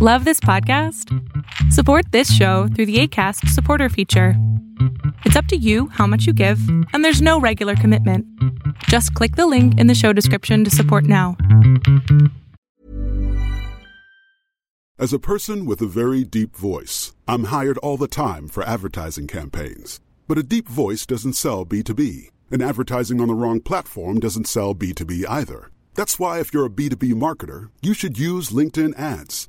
Love this podcast? Support this show through the ACAST supporter feature. It's up to you how much you give, and there's no regular commitment. Just click the link in the show description to support now. As a person with a very deep voice, I'm hired all the time for advertising campaigns. But a deep voice doesn't sell B2B, and advertising on the wrong platform doesn't sell B2B either. That's why, if you're a B2B marketer, you should use LinkedIn ads.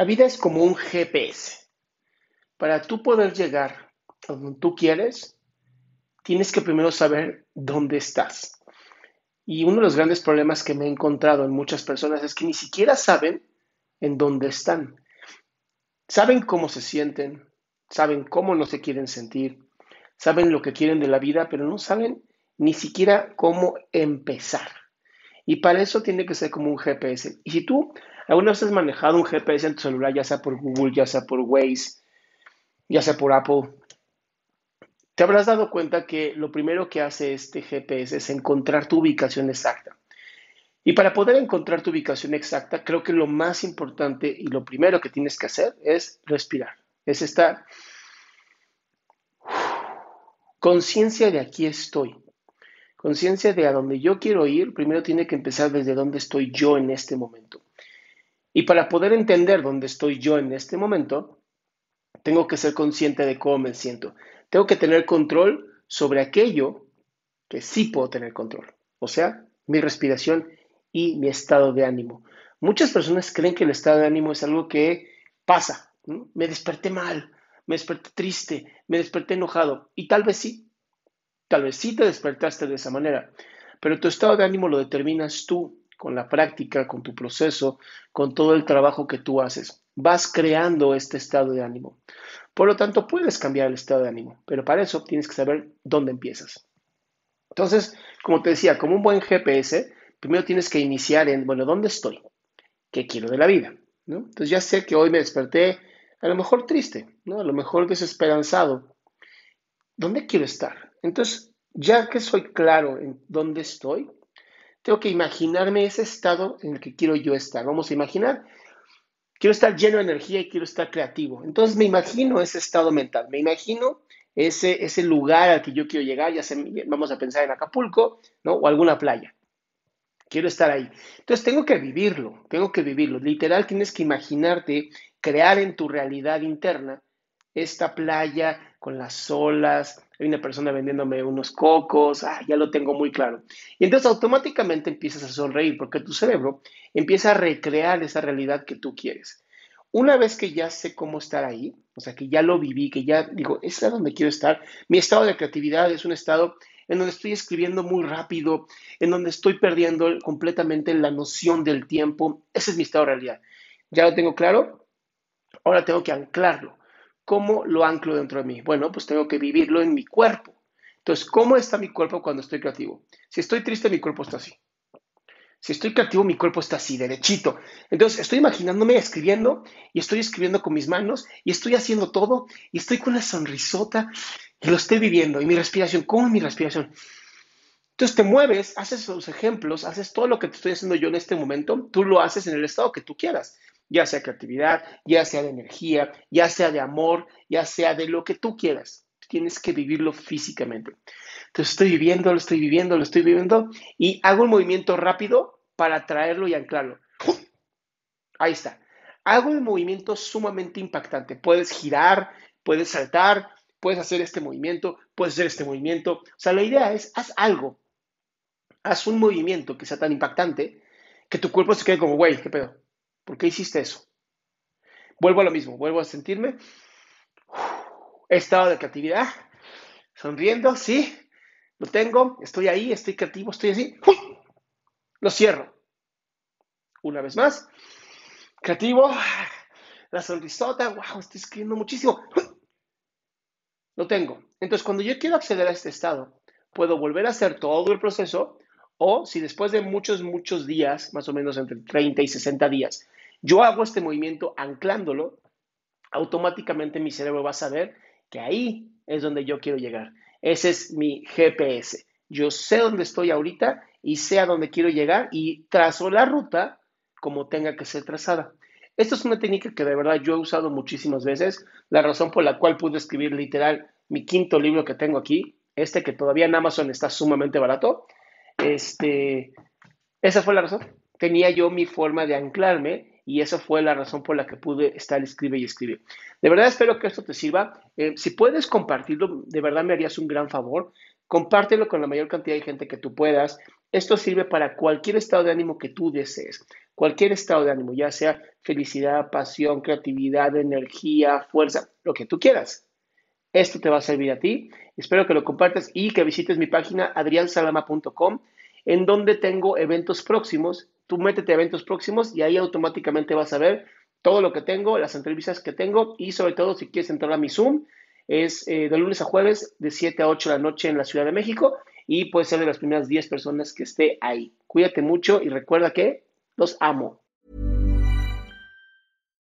La vida es como un GPS. Para tú poder llegar a donde tú quieres, tienes que primero saber dónde estás. Y uno de los grandes problemas que me he encontrado en muchas personas es que ni siquiera saben en dónde están. Saben cómo se sienten, saben cómo no se quieren sentir, saben lo que quieren de la vida, pero no saben ni siquiera cómo empezar. Y para eso tiene que ser como un GPS. Y si tú alguna vez has manejado un GPS en tu celular, ya sea por Google, ya sea por Waze, ya sea por Apple, te habrás dado cuenta que lo primero que hace este GPS es encontrar tu ubicación exacta. Y para poder encontrar tu ubicación exacta, creo que lo más importante y lo primero que tienes que hacer es respirar. Es estar conciencia de aquí estoy. Conciencia de a donde yo quiero ir, primero tiene que empezar desde dónde estoy yo en este momento. Y para poder entender dónde estoy yo en este momento, tengo que ser consciente de cómo me siento. Tengo que tener control sobre aquello que sí puedo tener control, o sea, mi respiración y mi estado de ánimo. Muchas personas creen que el estado de ánimo es algo que pasa. Me desperté mal, me desperté triste, me desperté enojado. Y tal vez sí, tal vez sí te despertaste de esa manera. Pero tu estado de ánimo lo determinas tú con la práctica, con tu proceso, con todo el trabajo que tú haces. Vas creando este estado de ánimo. Por lo tanto, puedes cambiar el estado de ánimo, pero para eso tienes que saber dónde empiezas. Entonces, como te decía, como un buen GPS, primero tienes que iniciar en, bueno, ¿dónde estoy? ¿Qué quiero de la vida? ¿No? Entonces ya sé que hoy me desperté a lo mejor triste, ¿no? a lo mejor desesperanzado. ¿Dónde quiero estar? Entonces, ya que soy claro en dónde estoy, tengo que imaginarme ese estado en el que quiero yo estar. Vamos a imaginar quiero estar lleno de energía y quiero estar creativo. Entonces me imagino ese estado mental, me imagino ese, ese lugar al que yo quiero llegar, ya sea, vamos a pensar en Acapulco, ¿no? O alguna playa. Quiero estar ahí. Entonces tengo que vivirlo, tengo que vivirlo. Literal, tienes que imaginarte, crear en tu realidad interna esta playa con las olas, hay una persona vendiéndome unos cocos, ah, ya lo tengo muy claro. Y entonces automáticamente empiezas a sonreír porque tu cerebro empieza a recrear esa realidad que tú quieres. Una vez que ya sé cómo estar ahí, o sea, que ya lo viví, que ya digo, es donde quiero estar, mi estado de creatividad es un estado en donde estoy escribiendo muy rápido, en donde estoy perdiendo completamente la noción del tiempo, ese es mi estado de realidad. Ya lo tengo claro, ahora tengo que anclarlo. ¿Cómo lo anclo dentro de mí? Bueno, pues tengo que vivirlo en mi cuerpo. Entonces, ¿cómo está mi cuerpo cuando estoy creativo? Si estoy triste, mi cuerpo está así. Si estoy creativo, mi cuerpo está así, derechito. Entonces, estoy imaginándome escribiendo y estoy escribiendo con mis manos y estoy haciendo todo y estoy con una sonrisota y lo estoy viviendo. Y mi respiración, ¿cómo es mi respiración? Entonces te mueves, haces los ejemplos, haces todo lo que te estoy haciendo yo en este momento, tú lo haces en el estado que tú quieras, ya sea creatividad, ya sea de energía, ya sea de amor, ya sea de lo que tú quieras. Tienes que vivirlo físicamente. Entonces estoy viviendo, lo estoy viviendo, lo estoy viviendo y hago un movimiento rápido para traerlo y anclarlo. Ahí está. Hago un movimiento sumamente impactante. Puedes girar, puedes saltar, puedes hacer este movimiento, puedes hacer este movimiento. O sea, la idea es, haz algo haz un movimiento que sea tan impactante que tu cuerpo se quede como, güey, ¿qué pedo? ¿Por qué hiciste eso? Vuelvo a lo mismo, vuelvo a sentirme. estado de creatividad, sonriendo, sí, lo tengo, estoy ahí, estoy creativo, estoy así. Lo cierro. Una vez más, creativo, la sonrisota, wow, estoy escribiendo muchísimo. Lo tengo. Entonces, cuando yo quiero acceder a este estado, puedo volver a hacer todo el proceso o si después de muchos, muchos días, más o menos entre 30 y 60 días, yo hago este movimiento anclándolo, automáticamente mi cerebro va a saber que ahí es donde yo quiero llegar. Ese es mi GPS. Yo sé dónde estoy ahorita y sé a dónde quiero llegar y trazo la ruta como tenga que ser trazada. Esto es una técnica que de verdad yo he usado muchísimas veces, la razón por la cual pude escribir literal mi quinto libro que tengo aquí, este que todavía en Amazon está sumamente barato, este, esa fue la razón. Tenía yo mi forma de anclarme y esa fue la razón por la que pude estar escribe y escribe. De verdad espero que esto te sirva. Eh, si puedes compartirlo, de verdad me harías un gran favor. Compártelo con la mayor cantidad de gente que tú puedas. Esto sirve para cualquier estado de ánimo que tú desees. Cualquier estado de ánimo, ya sea felicidad, pasión, creatividad, energía, fuerza, lo que tú quieras. Esto te va a servir a ti. Espero que lo compartas y que visites mi página adriansalama.com en donde tengo eventos próximos. Tú métete a eventos próximos y ahí automáticamente vas a ver todo lo que tengo, las entrevistas que tengo y sobre todo si quieres entrar a mi Zoom, es eh, de lunes a jueves de 7 a 8 de la noche en la Ciudad de México y puedes ser de las primeras 10 personas que esté ahí. Cuídate mucho y recuerda que los amo.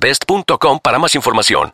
best.com para más información.